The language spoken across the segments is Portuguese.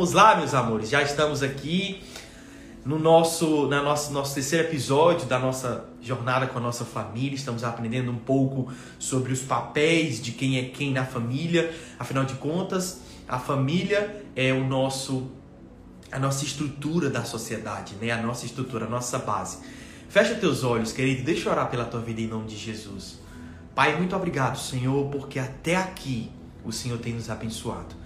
Vamos lá, meus amores. Já estamos aqui no nosso, na nosso, nosso terceiro episódio da nossa jornada com a nossa família. Estamos aprendendo um pouco sobre os papéis de quem é quem na família. Afinal de contas, a família é o nosso a nossa estrutura da sociedade, né? A nossa estrutura, a nossa base. Fecha teus olhos, querido. Deixa eu orar pela tua vida em nome de Jesus. Pai, muito obrigado, Senhor, porque até aqui o Senhor tem nos abençoado.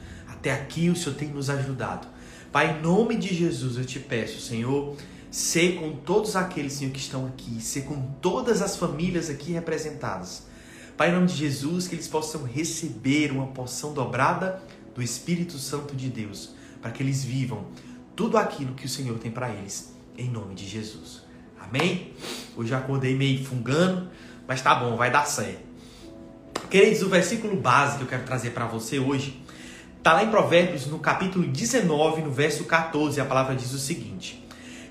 Até aqui o Senhor tem nos ajudado. Pai, em nome de Jesus eu te peço, Senhor, ser com todos aqueles, Senhor, que estão aqui, ser com todas as famílias aqui representadas. Pai, em nome de Jesus, que eles possam receber uma porção dobrada do Espírito Santo de Deus, para que eles vivam tudo aquilo que o Senhor tem para eles, em nome de Jesus. Amém? Hoje eu acordei meio fungando, mas tá bom, vai dar certo. Queridos, o versículo base que eu quero trazer para você hoje está lá em Provérbios, no capítulo 19, no verso 14, a palavra diz o seguinte: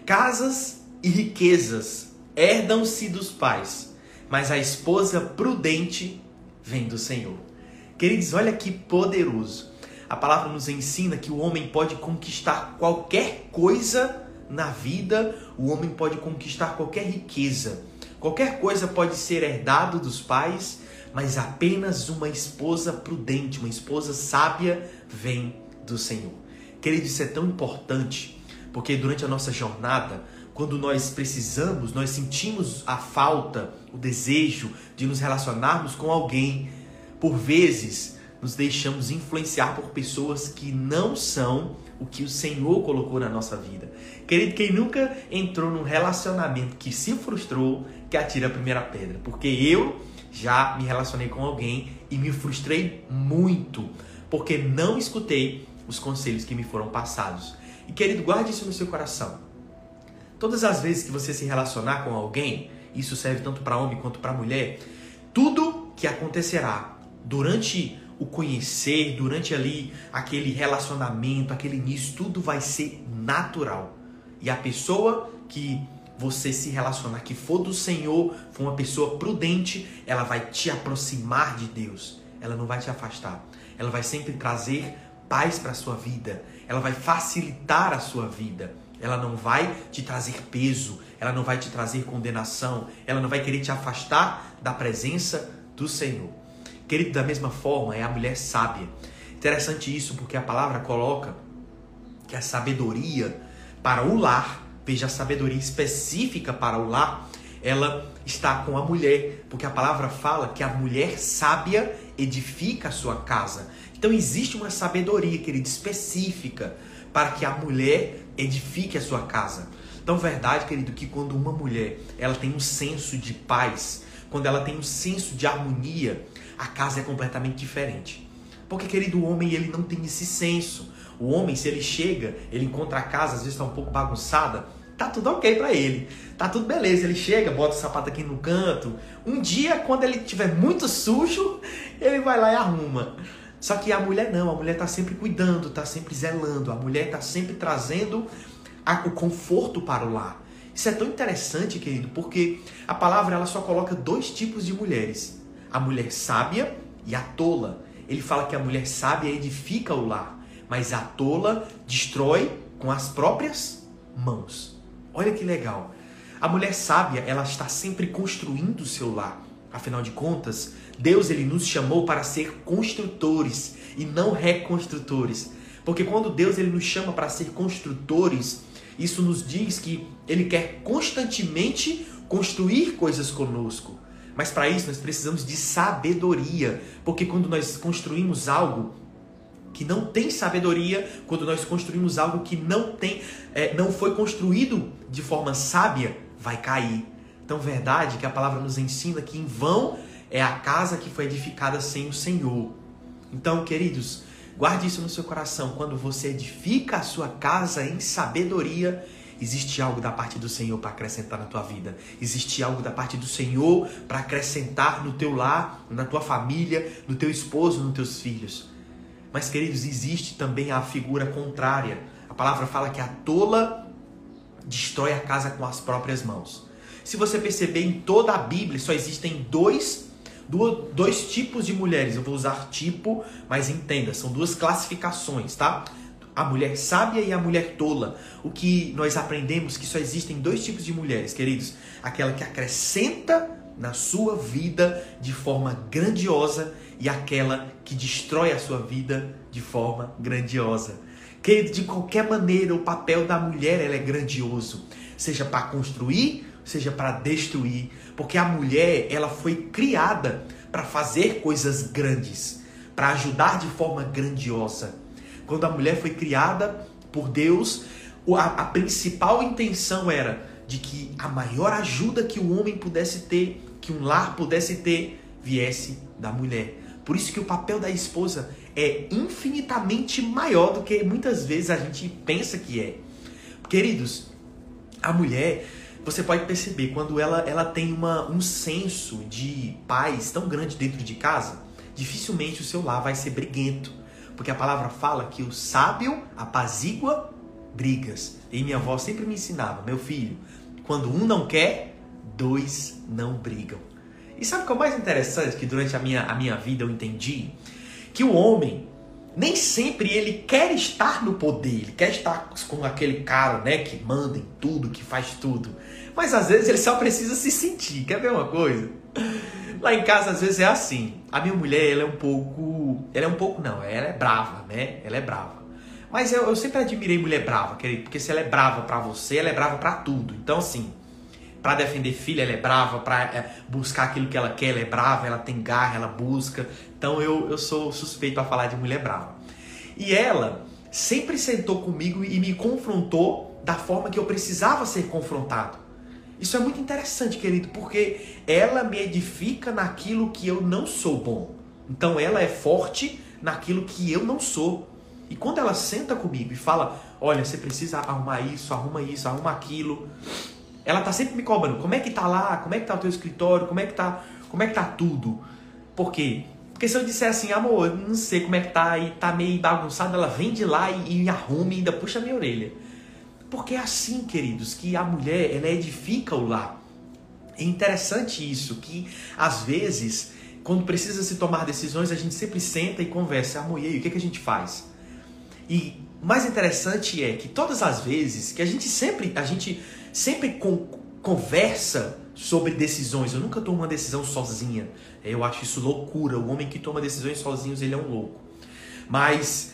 Casas e riquezas herdam-se dos pais, mas a esposa prudente vem do Senhor. Queridos, olha que poderoso. A palavra nos ensina que o homem pode conquistar qualquer coisa na vida, o homem pode conquistar qualquer riqueza. Qualquer coisa pode ser herdado dos pais, mas apenas uma esposa prudente, uma esposa sábia vem do Senhor. Querido, isso é tão importante, porque durante a nossa jornada, quando nós precisamos, nós sentimos a falta, o desejo de nos relacionarmos com alguém, por vezes nos deixamos influenciar por pessoas que não são o que o Senhor colocou na nossa vida. Querido, quem nunca entrou num relacionamento que se frustrou, que atira a primeira pedra, porque eu já me relacionei com alguém e me frustrei muito, porque não escutei os conselhos que me foram passados. E querido, guarde isso no seu coração. Todas as vezes que você se relacionar com alguém, isso serve tanto para homem quanto para mulher, tudo que acontecerá durante o conhecer, durante ali aquele relacionamento, aquele início, tudo vai ser natural. E a pessoa que você se relacionar, que for do Senhor, for uma pessoa prudente, ela vai te aproximar de Deus. Ela não vai te afastar. Ela vai sempre trazer paz para a sua vida. Ela vai facilitar a sua vida. Ela não vai te trazer peso. Ela não vai te trazer condenação. Ela não vai querer te afastar da presença do Senhor. Querido, da mesma forma, é a mulher sábia. Interessante isso porque a palavra coloca que a sabedoria para o lar veja a sabedoria específica para o lar, ela está com a mulher, porque a palavra fala que a mulher sábia edifica a sua casa. Então existe uma sabedoria, querido, específica para que a mulher edifique a sua casa. Então, verdade, querido, que quando uma mulher ela tem um senso de paz, quando ela tem um senso de harmonia, a casa é completamente diferente. Porque, querido, o homem ele não tem esse senso. O homem, se ele chega, ele encontra a casa, às vezes está um pouco bagunçada, tá tudo ok para ele. Tá tudo beleza. Ele chega, bota o sapato aqui no canto. Um dia, quando ele tiver muito sujo, ele vai lá e arruma. Só que a mulher não, a mulher tá sempre cuidando, tá sempre zelando, a mulher tá sempre trazendo a, o conforto para o lar. Isso é tão interessante, querido, porque a palavra ela só coloca dois tipos de mulheres: a mulher sábia e a tola. Ele fala que a mulher sábia edifica o lar mas a tola destrói com as próprias mãos. Olha que legal. A mulher sábia, ela está sempre construindo o seu lar. Afinal de contas, Deus ele nos chamou para ser construtores e não reconstrutores. Porque quando Deus ele nos chama para ser construtores, isso nos diz que ele quer constantemente construir coisas conosco. Mas para isso nós precisamos de sabedoria, porque quando nós construímos algo, que não tem sabedoria, quando nós construímos algo que não tem, é, não foi construído de forma sábia, vai cair. Então, verdade que a palavra nos ensina que em vão é a casa que foi edificada sem o Senhor. Então, queridos, guarde isso no seu coração. Quando você edifica a sua casa em sabedoria, existe algo da parte do Senhor para acrescentar na tua vida. Existe algo da parte do Senhor para acrescentar no teu lar, na tua família, no teu esposo, nos teus filhos. Mas, queridos, existe também a figura contrária. A palavra fala que a tola destrói a casa com as próprias mãos. Se você perceber em toda a Bíblia, só existem dois, dois tipos de mulheres. Eu vou usar tipo, mas entenda, são duas classificações, tá? a mulher sábia e a mulher tola. O que nós aprendemos que só existem dois tipos de mulheres, queridos: aquela que acrescenta na sua vida de forma grandiosa e aquela que destrói a sua vida de forma grandiosa. Querido, de qualquer maneira, o papel da mulher é grandioso, seja para construir, seja para destruir, porque a mulher ela foi criada para fazer coisas grandes, para ajudar de forma grandiosa. Quando a mulher foi criada por Deus, a, a principal intenção era de que a maior ajuda que o homem pudesse ter, que um lar pudesse ter, viesse da mulher. Por isso que o papel da esposa é infinitamente maior do que muitas vezes a gente pensa que é. Queridos, a mulher, você pode perceber, quando ela, ela tem uma, um senso de paz tão grande dentro de casa, dificilmente o seu lar vai ser briguento. Porque a palavra fala que o sábio apazigua brigas. E minha avó sempre me ensinava, meu filho, quando um não quer, dois não brigam. E sabe o que é o mais interessante que durante a minha, a minha vida eu entendi? Que o homem nem sempre ele quer estar no poder, ele quer estar com aquele cara, né, que manda em tudo, que faz tudo. Mas às vezes ele só precisa se sentir. Quer ver uma coisa? Lá em casa às vezes é assim. A minha mulher, ela é um pouco, ela é um pouco não, ela é brava, né? Ela é brava. Mas eu, eu sempre admirei mulher brava, porque se ela é brava para você, ela é brava para tudo. Então assim, para defender filha, ela é brava, para é, buscar aquilo que ela quer, ela é brava, ela tem garra, ela busca. Então eu, eu sou suspeito a falar de mulher brava. E ela sempre sentou comigo e me confrontou da forma que eu precisava ser confrontado. Isso é muito interessante, querido, porque ela me edifica naquilo que eu não sou bom. Então ela é forte naquilo que eu não sou. E quando ela senta comigo e fala: Olha, você precisa arrumar isso, arruma isso, arruma aquilo. Ela tá sempre me cobrando. Como é que tá lá? Como é que tá o teu escritório? Como é que tá, como é que tá tudo? Por quê? Porque se eu disser assim, amor, eu não sei como é que tá e tá meio bagunçado, ela vem de lá e, e arruma e ainda puxa a minha orelha. Porque é assim, queridos, que a mulher, ela edifica o lar. É interessante isso, que às vezes, quando precisa se tomar decisões, a gente sempre senta e conversa, amor, e aí, o que, é que a gente faz? E mais interessante é que todas as vezes que a gente sempre, a gente sempre con conversa sobre decisões. Eu nunca tomo uma decisão sozinha. Eu acho isso loucura. O homem que toma decisões sozinhos, ele é um louco. Mas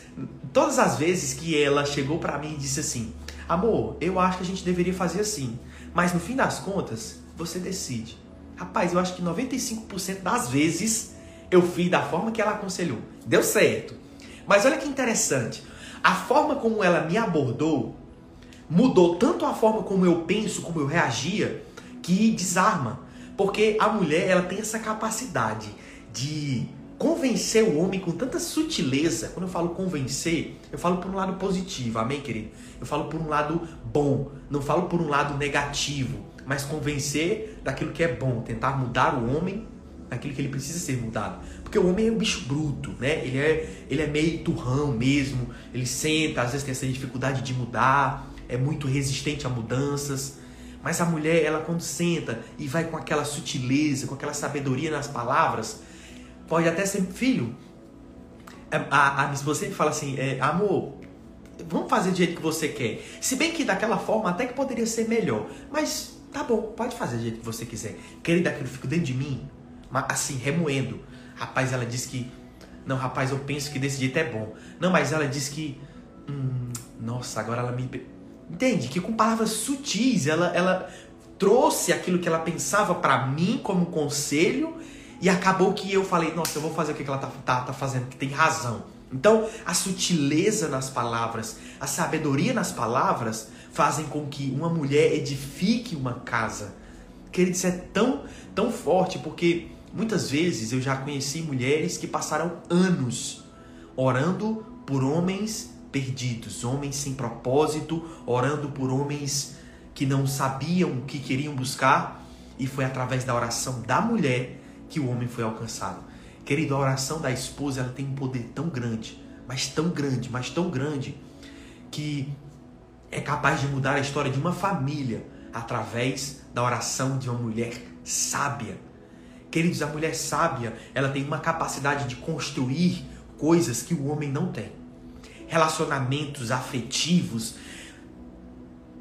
todas as vezes que ela chegou para mim e disse assim: "Amor, eu acho que a gente deveria fazer assim". Mas no fim das contas, você decide. Rapaz, eu acho que 95% das vezes eu fiz da forma que ela aconselhou. Deu certo. Mas olha que interessante. A forma como ela me abordou mudou tanto a forma como eu penso, como eu reagia, que desarma. Porque a mulher, ela tem essa capacidade de convencer o homem com tanta sutileza. Quando eu falo convencer, eu falo por um lado positivo, amém, querido? Eu falo por um lado bom, não falo por um lado negativo, mas convencer daquilo que é bom, tentar mudar o homem daquilo que ele precisa ser mudado. Porque o homem é um bicho bruto, né? Ele é, ele é meio turrão mesmo, ele senta, às vezes tem essa dificuldade de mudar, é muito resistente a mudanças. Mas a mulher, ela quando senta e vai com aquela sutileza, com aquela sabedoria nas palavras, pode até ser filho. A, a esposa sempre fala assim, é, amor, vamos fazer do jeito que você quer. Se bem que daquela forma até que poderia ser melhor. Mas tá bom, pode fazer do jeito que você quiser. Querida, aquilo fica dentro de mim, assim, remoendo. Rapaz, ela disse que. Não, rapaz, eu penso que desse jeito é bom. Não, mas ela disse que. Hum, nossa, agora ela me Entende? Que com palavras sutis ela, ela trouxe aquilo que ela pensava para mim como conselho e acabou que eu falei, nossa, eu vou fazer o que ela tá, tá, tá fazendo, que tem razão. Então, a sutileza nas palavras, a sabedoria nas palavras fazem com que uma mulher edifique uma casa. Querido, isso é tão, tão forte porque muitas vezes eu já conheci mulheres que passaram anos orando por homens perdidos, homens sem propósito, orando por homens que não sabiam o que queriam buscar, e foi através da oração da mulher que o homem foi alcançado. Querido, a oração da esposa ela tem um poder tão grande, mas tão grande, mas tão grande, que é capaz de mudar a história de uma família através da oração de uma mulher sábia. Queridos, a mulher sábia, ela tem uma capacidade de construir coisas que o homem não tem relacionamentos afetivos,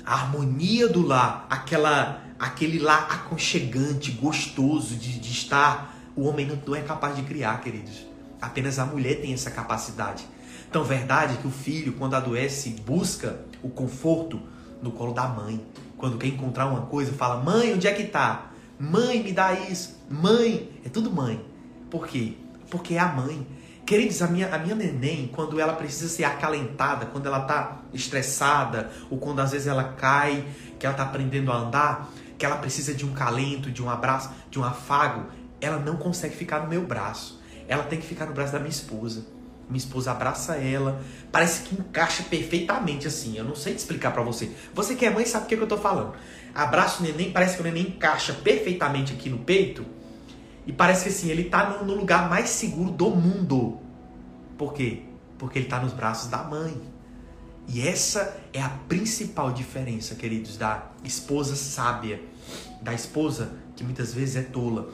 a harmonia do lar, aquela, aquele lar aconchegante, gostoso de, de estar, o homem não, é capaz de criar, queridos. Apenas a mulher tem essa capacidade. Então, verdade que o filho, quando adoece, busca o conforto no colo da mãe. Quando quer encontrar uma coisa, fala: Mãe, onde é que tá? Mãe, me dá isso. Mãe, é tudo mãe. Por quê? Porque é a mãe. Queridos, a minha, a minha neném, quando ela precisa ser acalentada, quando ela tá estressada, ou quando às vezes ela cai, que ela tá aprendendo a andar, que ela precisa de um calento, de um abraço, de um afago, ela não consegue ficar no meu braço. Ela tem que ficar no braço da minha esposa. Minha esposa abraça ela, parece que encaixa perfeitamente assim. Eu não sei te explicar para você. Você que é mãe sabe o que, que eu tô falando. Abraça o neném, parece que o neném encaixa perfeitamente aqui no peito. E parece que assim, ele tá no, no lugar mais seguro do mundo. Por quê? Porque ele tá nos braços da mãe. E essa é a principal diferença, queridos, da esposa sábia, da esposa que muitas vezes é tola,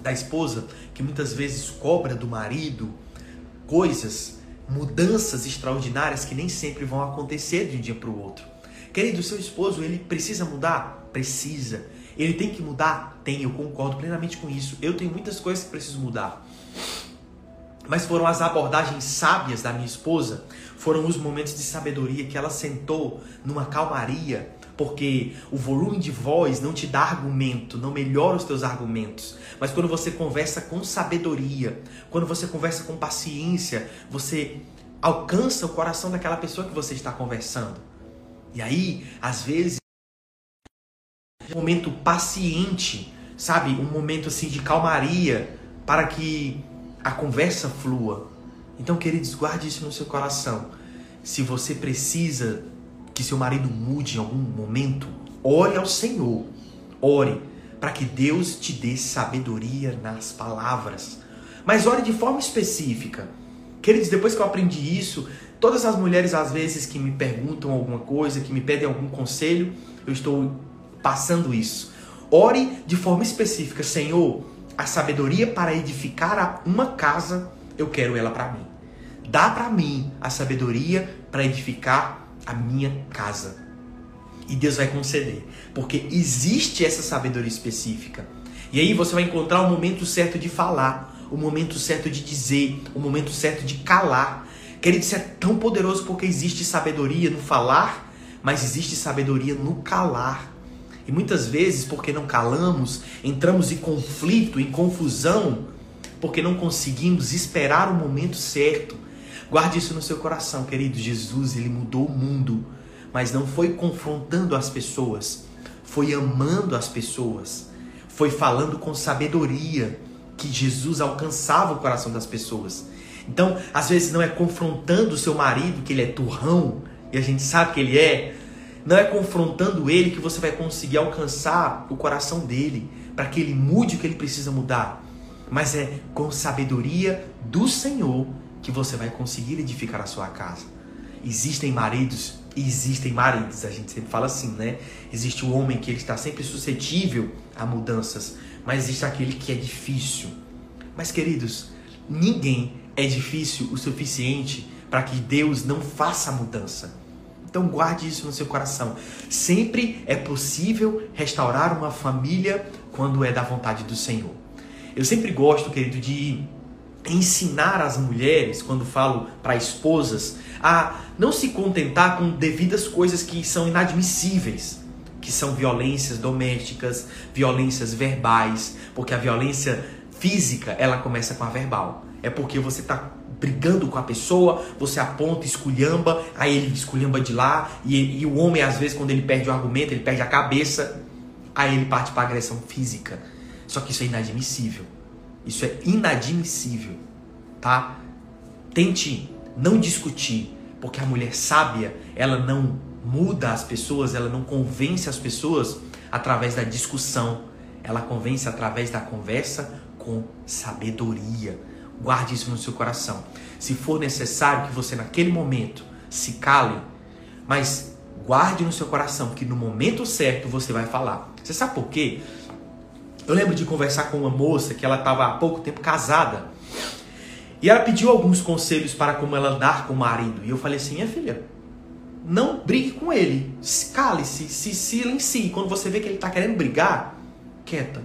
da esposa que muitas vezes cobra do marido coisas, mudanças extraordinárias que nem sempre vão acontecer de um dia para o outro. Querido, seu esposo, ele precisa mudar? Precisa. Ele tem que mudar? Tem, eu concordo plenamente com isso. Eu tenho muitas coisas que preciso mudar. Mas foram as abordagens sábias da minha esposa, foram os momentos de sabedoria que ela sentou numa calmaria, porque o volume de voz não te dá argumento, não melhora os teus argumentos. Mas quando você conversa com sabedoria, quando você conversa com paciência, você alcança o coração daquela pessoa que você está conversando. E aí, às vezes, um momento paciente, sabe? Um momento assim de calmaria para que a conversa flua. Então, queridos, guarde isso no seu coração. Se você precisa que seu marido mude em algum momento, ore ao Senhor. Ore para que Deus te dê sabedoria nas palavras. Mas ore de forma específica. Queridos, depois que eu aprendi isso, todas as mulheres às vezes que me perguntam alguma coisa, que me pedem algum conselho, eu estou passando isso. Ore de forma específica, Senhor, a sabedoria para edificar uma casa, eu quero ela para mim. Dá para mim a sabedoria para edificar a minha casa. E Deus vai conceder, porque existe essa sabedoria específica. E aí você vai encontrar o momento certo de falar, o momento certo de dizer, o momento certo de calar. Querido, isso é tão poderoso porque existe sabedoria no falar, mas existe sabedoria no calar. E muitas vezes, porque não calamos, entramos em conflito, em confusão, porque não conseguimos esperar o momento certo Guarde isso no seu coração, querido. Jesus, ele mudou o mundo, mas não foi confrontando as pessoas, foi amando as pessoas, foi falando com sabedoria que Jesus alcançava o coração das pessoas. Então, às vezes não é confrontando o seu marido que ele é turrão, e a gente sabe que ele é, não é confrontando ele que você vai conseguir alcançar o coração dele, para que ele mude o que ele precisa mudar. Mas é com sabedoria do Senhor que você vai conseguir edificar a sua casa. Existem maridos existem maridos, a gente sempre fala assim, né? Existe o homem que ele está sempre suscetível a mudanças, mas existe aquele que é difícil. Mas queridos, ninguém é difícil o suficiente para que Deus não faça mudança. Então guarde isso no seu coração. Sempre é possível restaurar uma família quando é da vontade do Senhor. Eu sempre gosto, querido, de ensinar as mulheres, quando falo para esposas, a não se contentar com devidas coisas que são inadmissíveis, que são violências domésticas, violências verbais, porque a violência física ela começa com a verbal. É porque você está brigando com a pessoa, você aponta, esculhamba, aí ele esculhamba de lá, e, e o homem, às vezes, quando ele perde o argumento, ele perde a cabeça, aí ele parte para agressão física. Só que isso é inadmissível. Isso é inadmissível, tá? Tente não discutir, porque a mulher sábia, ela não muda as pessoas, ela não convence as pessoas através da discussão. Ela convence através da conversa com sabedoria. Guarde isso no seu coração. Se for necessário que você naquele momento se cale, mas guarde no seu coração que no momento certo você vai falar. Você sabe por quê? Eu lembro de conversar com uma moça que ela estava há pouco tempo casada. E ela pediu alguns conselhos para como ela andar com o marido. E eu falei assim: minha filha, não brigue com ele. Cale-se, se silencie. Quando você vê que ele está querendo brigar, quieta.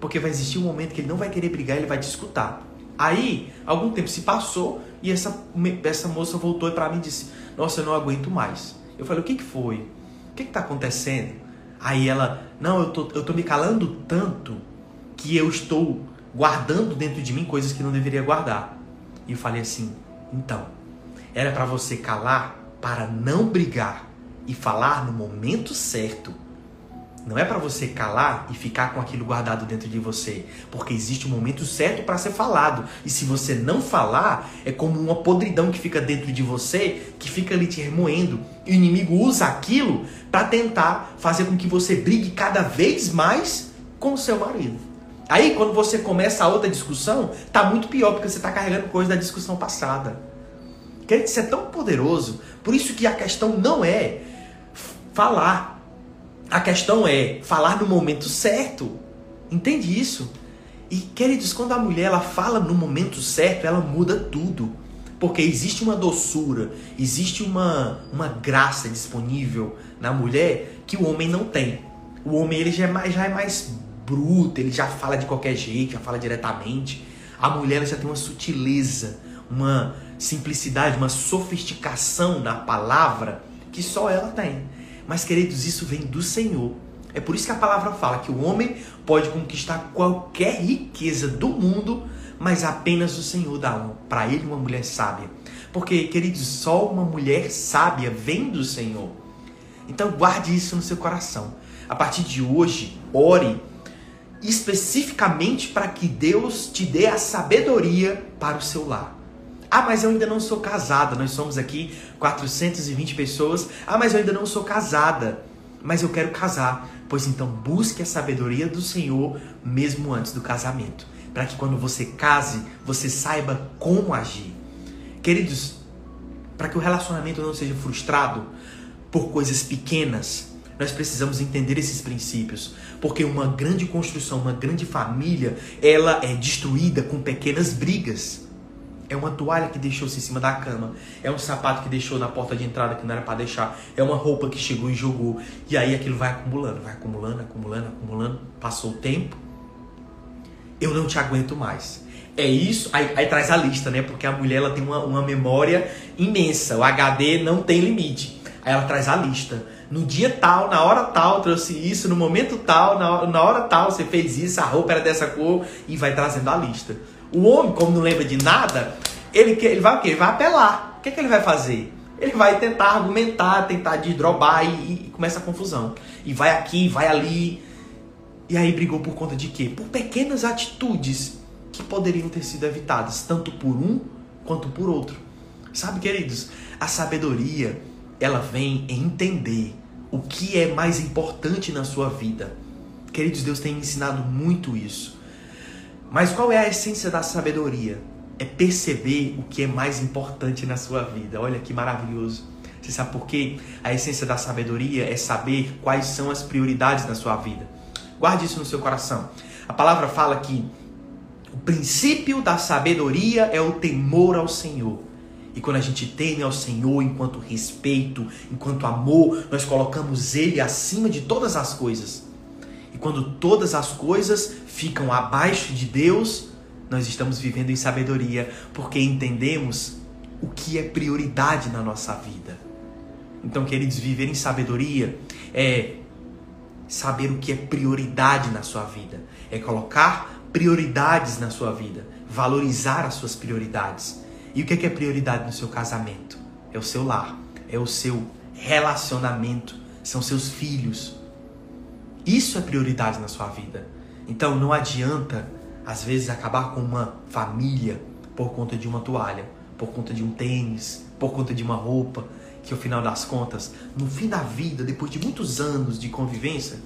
Porque vai existir um momento que ele não vai querer brigar, ele vai te escutar. Aí, algum tempo se passou e essa, essa moça voltou para mim e disse: Nossa, eu não aguento mais. Eu falei: O que, que foi? O que está acontecendo? Aí ela: Não, eu tô, eu tô me calando tanto que eu estou guardando dentro de mim coisas que não deveria guardar. E eu falei assim: Então, era para você calar para não brigar e falar no momento certo não é para você calar e ficar com aquilo guardado dentro de você, porque existe um momento certo para ser falado. E se você não falar, é como uma podridão que fica dentro de você, que fica ali te remoendo. E o inimigo usa aquilo para tentar fazer com que você brigue cada vez mais com o seu marido. Aí, quando você começa a outra discussão, tá muito pior, porque você está carregando coisa da discussão passada. Quer dizer, isso é tão poderoso. Por isso que a questão não é falar, a questão é falar no momento certo. Entende isso? E queridos, quando a mulher ela fala no momento certo, ela muda tudo. Porque existe uma doçura, existe uma, uma graça disponível na mulher que o homem não tem. O homem ele já é mais, já é mais bruto, ele já fala de qualquer jeito, já fala diretamente. A mulher ela já tem uma sutileza, uma simplicidade, uma sofisticação na palavra que só ela tem. Mas, queridos, isso vem do Senhor. É por isso que a palavra fala que o homem pode conquistar qualquer riqueza do mundo, mas apenas o Senhor dá para ele uma mulher sábia. Porque, queridos, só uma mulher sábia vem do Senhor. Então, guarde isso no seu coração. A partir de hoje, ore especificamente para que Deus te dê a sabedoria para o seu lar. Ah, mas eu ainda não sou casada. Nós somos aqui 420 pessoas. Ah, mas eu ainda não sou casada. Mas eu quero casar. Pois então busque a sabedoria do Senhor mesmo antes do casamento, para que quando você case, você saiba como agir. Queridos, para que o relacionamento não seja frustrado por coisas pequenas, nós precisamos entender esses princípios, porque uma grande construção, uma grande família, ela é destruída com pequenas brigas. É uma toalha que deixou-se em cima da cama. É um sapato que deixou na porta de entrada que não era para deixar. É uma roupa que chegou e jogou. E aí aquilo vai acumulando, vai acumulando, acumulando, acumulando. Passou o tempo. Eu não te aguento mais. É isso. Aí, aí traz a lista, né? Porque a mulher ela tem uma, uma memória imensa. O HD não tem limite. Aí ela traz a lista. No dia tal, na hora tal, trouxe isso. No momento tal, na na hora tal, você fez isso. A roupa era dessa cor. E vai trazendo a lista. O homem, como não lembra de nada, ele, ele vai o quê? Ele vai apelar. O que, é que ele vai fazer? Ele vai tentar argumentar, tentar desdrobar e, e começa a confusão. E vai aqui, vai ali. E aí brigou por conta de quê? Por pequenas atitudes que poderiam ter sido evitadas, tanto por um quanto por outro. Sabe, queridos, a sabedoria, ela vem em entender o que é mais importante na sua vida. Queridos, Deus tem ensinado muito isso. Mas qual é a essência da sabedoria? É perceber o que é mais importante na sua vida. Olha que maravilhoso. Você sabe por quê? A essência da sabedoria é saber quais são as prioridades na sua vida. Guarde isso no seu coração. A palavra fala que o princípio da sabedoria é o temor ao Senhor. E quando a gente teme ao Senhor enquanto respeito, enquanto amor, nós colocamos Ele acima de todas as coisas. Quando todas as coisas ficam abaixo de Deus, nós estamos vivendo em sabedoria, porque entendemos o que é prioridade na nossa vida. Então, queridos, viver em sabedoria é saber o que é prioridade na sua vida, é colocar prioridades na sua vida, valorizar as suas prioridades. E o que é, que é prioridade no seu casamento? É o seu lar, é o seu relacionamento, são seus filhos. Isso é prioridade na sua vida. Então não adianta, às vezes, acabar com uma família por conta de uma toalha, por conta de um tênis, por conta de uma roupa, que ao final das contas, no fim da vida, depois de muitos anos de convivência,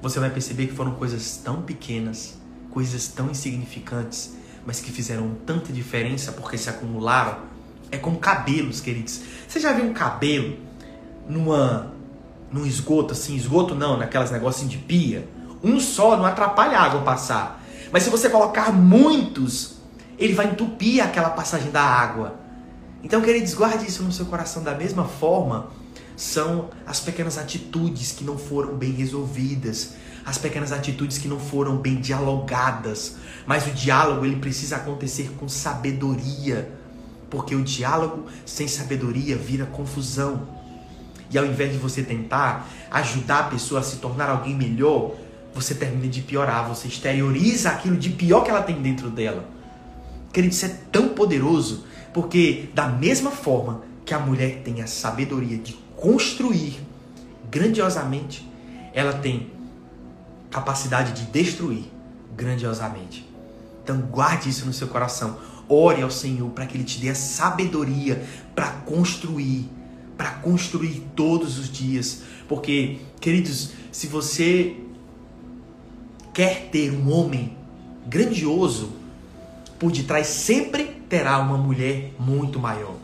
você vai perceber que foram coisas tão pequenas, coisas tão insignificantes, mas que fizeram tanta diferença porque se acumularam. É como cabelos, queridos. Você já viu um cabelo numa num esgoto assim, esgoto não, naquelas negócios de pia? Um só não atrapalha a água passar. Mas se você colocar muitos, ele vai entupir aquela passagem da água. Então, queridos, guarde isso no seu coração da mesma forma. São as pequenas atitudes que não foram bem resolvidas, as pequenas atitudes que não foram bem dialogadas. Mas o diálogo ele precisa acontecer com sabedoria, porque o diálogo sem sabedoria vira confusão. E ao invés de você tentar ajudar a pessoa a se tornar alguém melhor, você termina de piorar, você exterioriza aquilo de pior que ela tem dentro dela. Querido, isso é tão poderoso, porque da mesma forma que a mulher tem a sabedoria de construir grandiosamente, ela tem capacidade de destruir grandiosamente. Então guarde isso no seu coração. Ore ao Senhor para que Ele te dê a sabedoria para construir, para construir todos os dias. Porque, queridos, se você quer ter um homem grandioso, por detrás sempre terá uma mulher muito maior.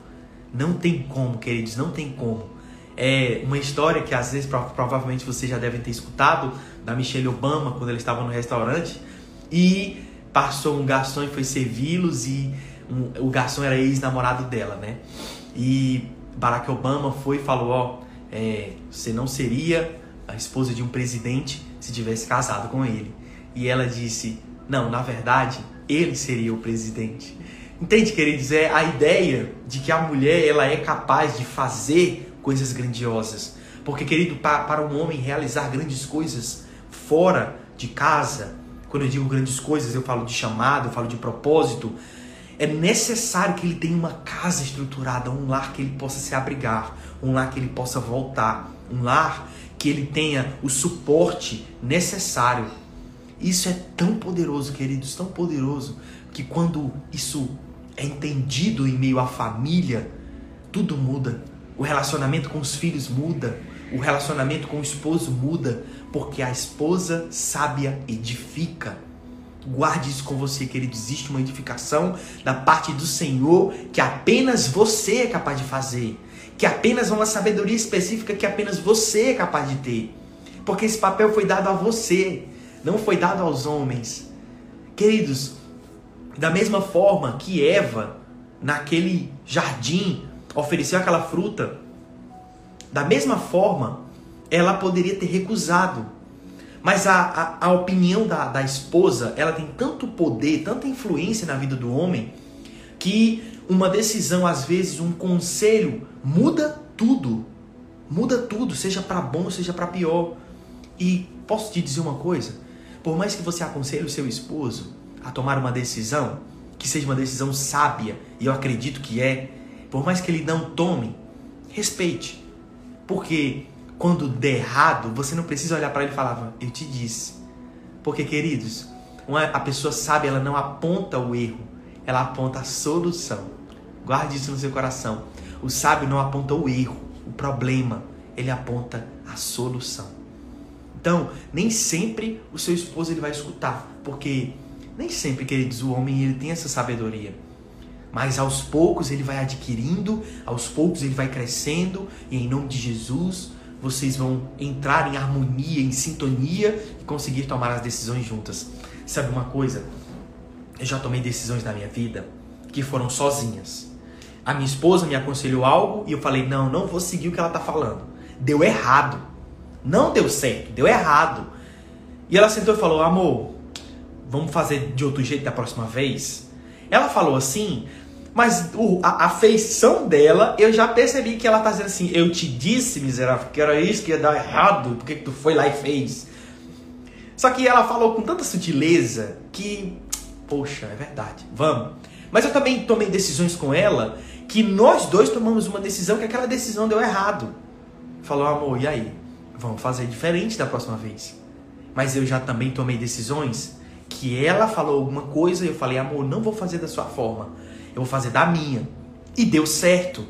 Não tem como, queridos, não tem como. É uma história que às vezes provavelmente vocês já devem ter escutado da Michelle Obama quando ela estava no restaurante e passou um garçom e foi servi-los e um, o garçom era ex-namorado dela, né? E Barack Obama foi e falou, ó, é, você não seria a esposa de um presidente se tivesse casado com ele. E ela disse: Não, na verdade, ele seria o presidente. Entende, queridos? É a ideia de que a mulher ela é capaz de fazer coisas grandiosas. Porque, querido, para, um homem realizar grandes coisas fora de casa, quando eu digo grandes coisas, eu falo de chamado, eu falo de propósito, é necessário que ele tenha uma casa estruturada, um lar que ele possa se abrigar, um lar que ele possa voltar, um lar que ele tenha o suporte necessário isso é tão poderoso, queridos, tão poderoso, que quando isso é entendido em meio à família, tudo muda. O relacionamento com os filhos muda, o relacionamento com o esposo muda, porque a esposa sábia edifica. Guarde isso com você, querido. Existe uma edificação da parte do Senhor que apenas você é capaz de fazer, que apenas uma sabedoria específica que apenas você é capaz de ter. Porque esse papel foi dado a você não foi dado aos homens. Queridos, da mesma forma que Eva, naquele jardim, ofereceu aquela fruta, da mesma forma, ela poderia ter recusado. Mas a, a, a opinião da, da esposa, ela tem tanto poder, tanta influência na vida do homem, que uma decisão, às vezes, um conselho, muda tudo. Muda tudo, seja para bom, seja para pior. E posso te dizer uma coisa? Por mais que você aconselhe o seu esposo a tomar uma decisão, que seja uma decisão sábia, e eu acredito que é, por mais que ele não tome, respeite. Porque quando der errado, você não precisa olhar para ele e falar, eu te disse. Porque, queridos, uma, a pessoa sábia, ela não aponta o erro, ela aponta a solução. Guarde isso no seu coração. O sábio não aponta o erro, o problema, ele aponta a solução. Então, nem sempre o seu esposo ele vai escutar, porque nem sempre, queridos, o homem ele tem essa sabedoria. Mas aos poucos ele vai adquirindo, aos poucos ele vai crescendo, e em nome de Jesus, vocês vão entrar em harmonia, em sintonia e conseguir tomar as decisões juntas. Sabe uma coisa? Eu já tomei decisões na minha vida que foram sozinhas. A minha esposa me aconselhou algo e eu falei: "Não, não vou seguir o que ela está falando". Deu errado. Não deu certo, deu errado. E ela sentou e falou: Amor, vamos fazer de outro jeito da próxima vez? Ela falou assim, mas o, a, a, feição dela, eu já percebi que ela tá dizendo assim: Eu te disse, miserável, que era isso que ia dar errado, por que tu foi lá e fez? Só que ela falou com tanta sutileza que, poxa, é verdade, vamos. Mas eu também tomei decisões com ela que nós dois tomamos uma decisão que aquela decisão deu errado. Falou, amor, e aí? vamos fazer diferente da próxima vez. Mas eu já também tomei decisões que ela falou alguma coisa e eu falei, amor, não vou fazer da sua forma, eu vou fazer da minha. E deu certo.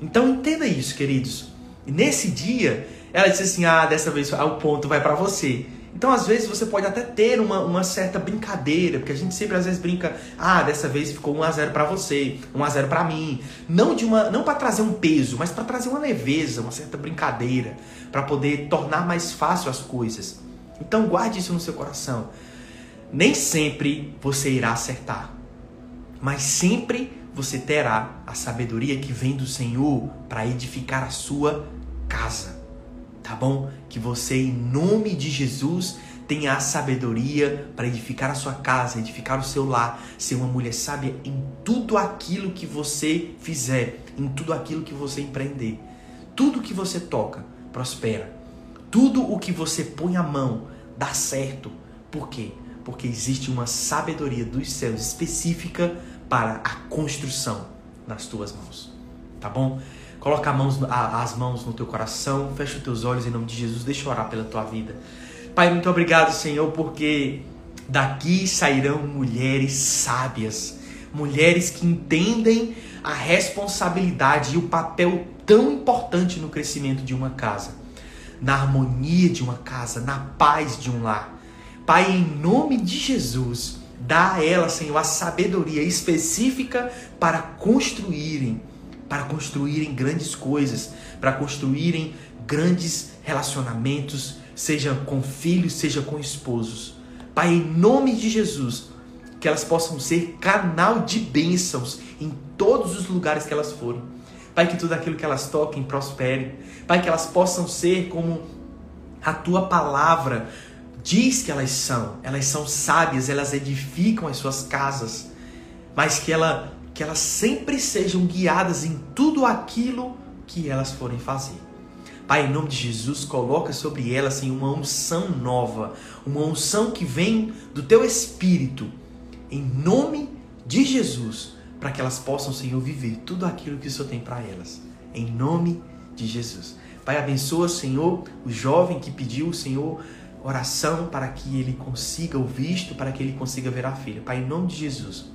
Então entenda isso, queridos. E nesse dia, ela disse assim: ah, dessa vez o ponto vai para você. Então, às vezes, você pode até ter uma, uma certa brincadeira, porque a gente sempre às vezes brinca, ah, dessa vez ficou 1 a 0 para você, 1 a 0 para mim. Não de uma, não para trazer um peso, mas para trazer uma leveza, uma certa brincadeira, para poder tornar mais fácil as coisas. Então, guarde isso no seu coração. Nem sempre você irá acertar. Mas sempre você terá a sabedoria que vem do Senhor para edificar a sua casa. Tá bom? Que você, em nome de Jesus, tenha a sabedoria para edificar a sua casa, edificar o seu lar, ser uma mulher sábia em tudo aquilo que você fizer, em tudo aquilo que você empreender. Tudo que você toca prospera. Tudo o que você põe a mão dá certo. Por quê? Porque existe uma sabedoria dos céus específica para a construção nas tuas mãos. Tá bom? Coloca mãos, as mãos no teu coração, fecha os teus olhos em nome de Jesus, deixa eu orar pela tua vida. Pai, muito obrigado, Senhor, porque daqui sairão mulheres sábias, mulheres que entendem a responsabilidade e o papel tão importante no crescimento de uma casa, na harmonia de uma casa, na paz de um lar. Pai, em nome de Jesus, dá a elas, Senhor, a sabedoria específica para construírem para construírem grandes coisas, para construírem grandes relacionamentos, seja com filhos, seja com esposos. Pai, em nome de Jesus, que elas possam ser canal de bênçãos em todos os lugares que elas forem. Pai, que tudo aquilo que elas toquem prospere. Pai, que elas possam ser como a tua palavra diz que elas são. Elas são sábias, elas edificam as suas casas, mas que ela que elas sempre sejam guiadas em tudo aquilo que elas forem fazer. Pai, em nome de Jesus, coloca sobre elas assim, uma unção nova, uma unção que vem do teu espírito, em nome de Jesus, para que elas possam, Senhor, viver tudo aquilo que o Senhor tem para elas, em nome de Jesus. Pai, abençoa, Senhor, o jovem que pediu, Senhor, oração para que ele consiga o visto, para que ele consiga ver a filha. Pai, em nome de Jesus,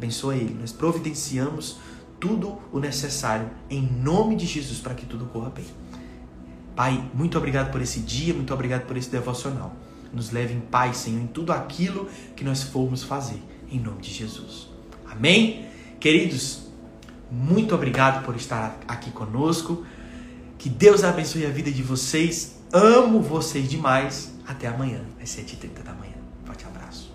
Abençoa ele. Nós providenciamos tudo o necessário em nome de Jesus para que tudo corra bem. Pai, muito obrigado por esse dia, muito obrigado por esse devocional. Nos leve em paz, Senhor, em tudo aquilo que nós formos fazer, em nome de Jesus. Amém? Queridos, muito obrigado por estar aqui conosco. Que Deus abençoe a vida de vocês. Amo vocês demais. Até amanhã, às 7h30 da manhã. Forte abraço.